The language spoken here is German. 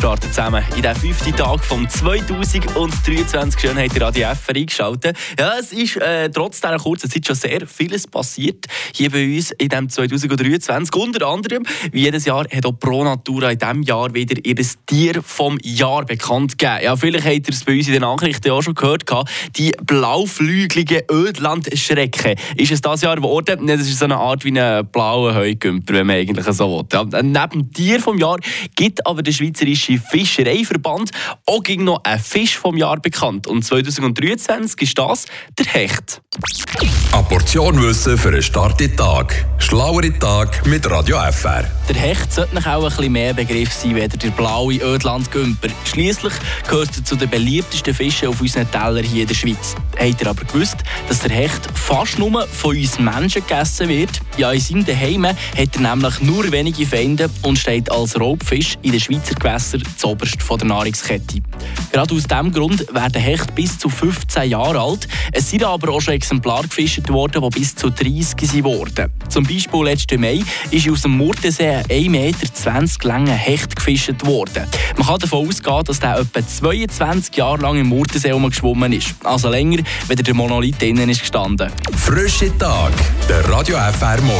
starten zusammen in den fünften Tag vom 2023. Schön habt ihr Radio F eingeschaltet. Ja, es ist äh, trotz dieser kurzen Zeit schon sehr vieles passiert hier bei uns in diesem 2023. Unter anderem, wie jedes Jahr, hat auch Pro Natura in diesem Jahr wieder ihr Tier vom Jahr bekannt gegeben. Ja, vielleicht habt ihr es bei uns in den Nachrichten auch schon gehört. Die blauflüglige Ödlandschrecke ist es dieses Jahr geworden. Das ist so eine Art wie ein blauer Heugümper, wenn man eigentlich so will. Ja, neben Tier vom Jahr gibt aber der Schweizerische Fischereiverband auch gegen noch ein Fisch vom Jahr bekannt. Und 2023 ist das der Hecht. Eine Portion Wissen für einen starken Tag. Schlauere Tag mit Radio FR. Der Hecht sollte auch ein bisschen mehr Begriff sein, wie der blaue Ödlandgümper. Schließlich gehört er zu den beliebtesten Fischen auf unseren Teller hier in der Schweiz. Habt ihr aber gewusst, dass der Hecht fast nur von uns Menschen gegessen wird? Ja, in seinem Daheim hat er nämlich nur wenige Feinde und steht als Raubfisch in den Schweizer Gewässern zuoberst von der Nahrungskette. Gerade aus diesem Grund werden Hecht bis zu 15 Jahre alt. Es sind aber auch schon Exemplare gefischt worden, die bis zu 30 wurden. Zum Beispiel letzten Mai ist aus dem Murtensee ein 1,20 Meter langer Hecht gefischt worden. Man kann davon ausgehen, dass der etwa 22 Jahre lang im Murtensee geschwommen ist. Also länger, wenn der Monolith innen ist gestanden. Frische Tag, der Radio FR Morgen.